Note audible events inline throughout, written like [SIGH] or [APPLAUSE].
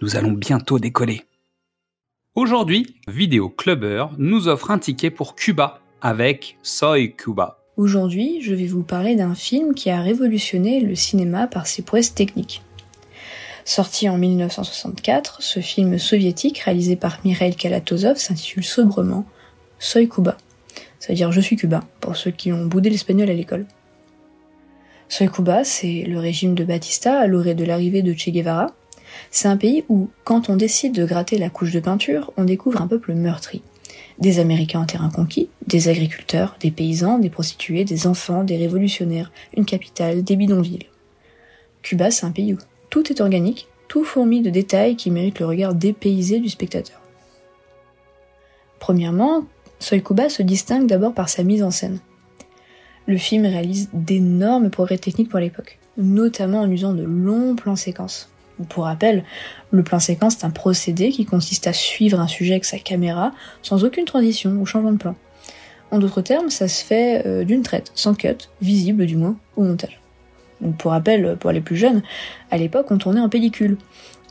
nous allons bientôt décoller. Aujourd'hui, Vidéo Clubber nous offre un ticket pour Cuba avec Soy Cuba. Aujourd'hui, je vais vous parler d'un film qui a révolutionné le cinéma par ses prouesses techniques. Sorti en 1964, ce film soviétique réalisé par Mikhail Kalatozov s'intitule sobrement Soy Cuba. Ça veut dire je suis cubain pour ceux qui ont boudé l'espagnol à l'école. Soy Cuba, c'est le régime de Batista à l'orée de l'arrivée de Che Guevara, c'est un pays où, quand on décide de gratter la couche de peinture, on découvre un peuple meurtri. Des Américains en terrain conquis, des agriculteurs, des paysans, des prostituées, des enfants, des révolutionnaires, une capitale, des bidonvilles. Cuba, c'est un pays où tout est organique, tout fourmi de détails qui méritent le regard dépaysé du spectateur. Premièrement, Soy Cuba se distingue d'abord par sa mise en scène. Le film réalise d'énormes progrès techniques pour l'époque, notamment en usant de longs plans séquences. Pour rappel, le plan séquence est un procédé qui consiste à suivre un sujet avec sa caméra sans aucune transition ou changement de plan. En d'autres termes, ça se fait euh, d'une traite, sans cut, visible du moins, au montage. pour rappel, pour les plus jeunes, à l'époque on tournait en pellicule.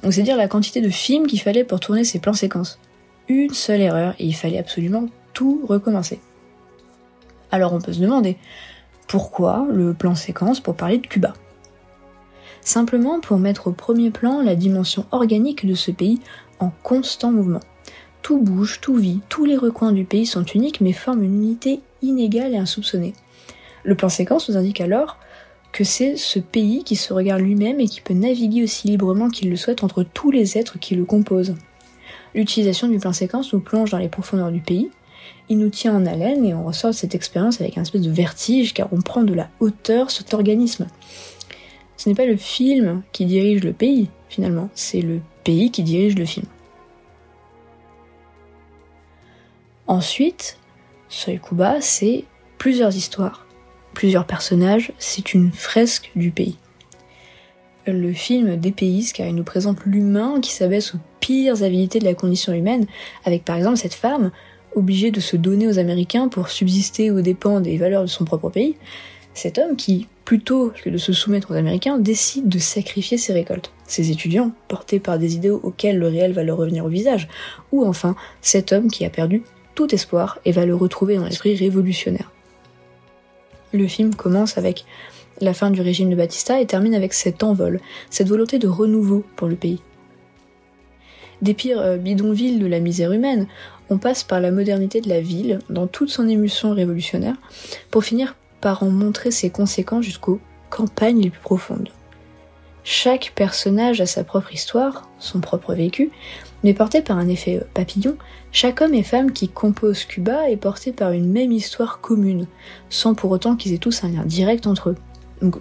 Donc c'est dire la quantité de films qu'il fallait pour tourner ces plans séquences. Une seule erreur et il fallait absolument tout recommencer. Alors on peut se demander, pourquoi le plan séquence pour parler de Cuba? Simplement pour mettre au premier plan la dimension organique de ce pays en constant mouvement. Tout bouge, tout vit, tous les recoins du pays sont uniques mais forment une unité inégale et insoupçonnée. Le plan séquence nous indique alors que c'est ce pays qui se regarde lui-même et qui peut naviguer aussi librement qu'il le souhaite entre tous les êtres qui le composent. L'utilisation du plan séquence nous plonge dans les profondeurs du pays, il nous tient en haleine et on ressort de cette expérience avec un espèce de vertige car on prend de la hauteur cet organisme ce n'est pas le film qui dirige le pays, finalement, c'est le pays qui dirige le film. Ensuite, Soy Kuba, c'est plusieurs histoires, plusieurs personnages, c'est une fresque du pays. Le film dépayse car il nous présente l'humain qui s'abaisse aux pires habilités de la condition humaine, avec par exemple cette femme obligée de se donner aux Américains pour subsister aux dépens des valeurs de son propre pays, cet homme qui, plutôt que de se soumettre aux Américains, décide de sacrifier ses récoltes. Ses étudiants, portés par des idéaux auxquels le réel va leur revenir au visage, ou enfin cet homme qui a perdu tout espoir et va le retrouver dans l'esprit révolutionnaire. Le film commence avec la fin du régime de Batista et termine avec cet envol, cette volonté de renouveau pour le pays. Des pires euh, bidonvilles de la misère humaine, on passe par la modernité de la ville dans toute son émulsion révolutionnaire pour finir par en montrer ses conséquences jusqu'aux campagnes les plus profondes. Chaque personnage a sa propre histoire, son propre vécu, mais porté par un effet papillon, chaque homme et femme qui composent Cuba est porté par une même histoire commune, sans pour autant qu'ils aient tous un lien direct entre eux.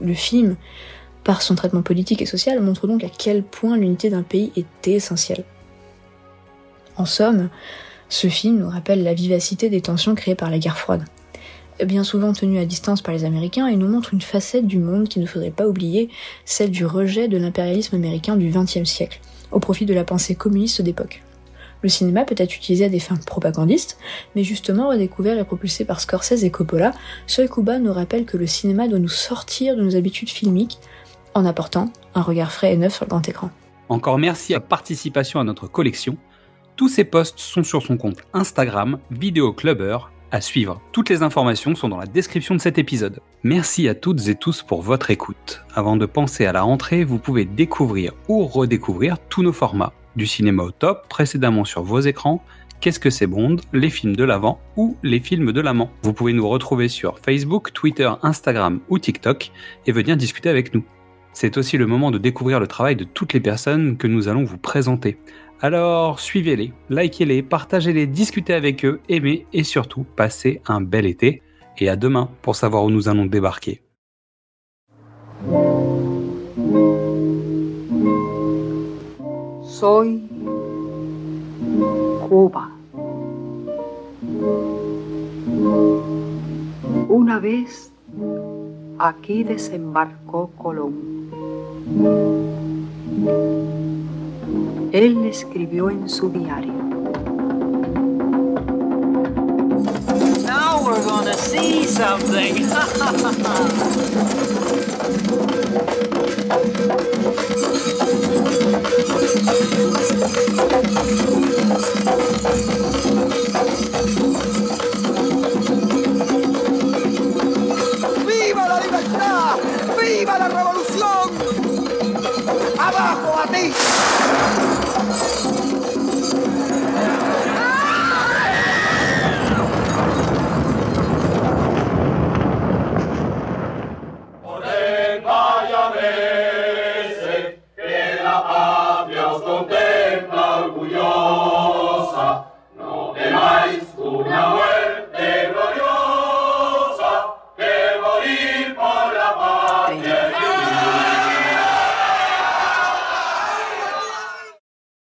Le film, par son traitement politique et social, montre donc à quel point l'unité d'un pays est essentielle. En somme, ce film nous rappelle la vivacité des tensions créées par la guerre froide bien souvent tenu à distance par les Américains, et nous montre une facette du monde qu'il ne faudrait pas oublier, celle du rejet de l'impérialisme américain du XXe siècle, au profit de la pensée communiste d'époque. Le cinéma peut être utilisé à des fins propagandistes, mais justement redécouvert et propulsé par Scorsese et Coppola, Soy Kuba nous rappelle que le cinéma doit nous sortir de nos habitudes filmiques en apportant un regard frais et neuf sur le grand écran. Encore merci à participation à notre collection. Tous ces posts sont sur son compte Instagram, Vidéo Clubber, à suivre. Toutes les informations sont dans la description de cet épisode. Merci à toutes et tous pour votre écoute. Avant de penser à la rentrée, vous pouvez découvrir ou redécouvrir tous nos formats. Du cinéma au top, précédemment sur vos écrans, Qu'est-ce que c'est Bond, les films de l'avant ou les films de l'amant. Vous pouvez nous retrouver sur Facebook, Twitter, Instagram ou TikTok et venir discuter avec nous. C'est aussi le moment de découvrir le travail de toutes les personnes que nous allons vous présenter. Alors suivez-les, likez-les, partagez-les, discutez avec eux, aimez et surtout passez un bel été. Et à demain pour savoir où nous allons débarquer. Soy Cuba. Una vez aquí desembarcó Colón. Él escribió en su diario. Now we're gonna see something. [LAUGHS] ¡Viva la libertad! ¡Viva la revolución! ¡Abajo a ti!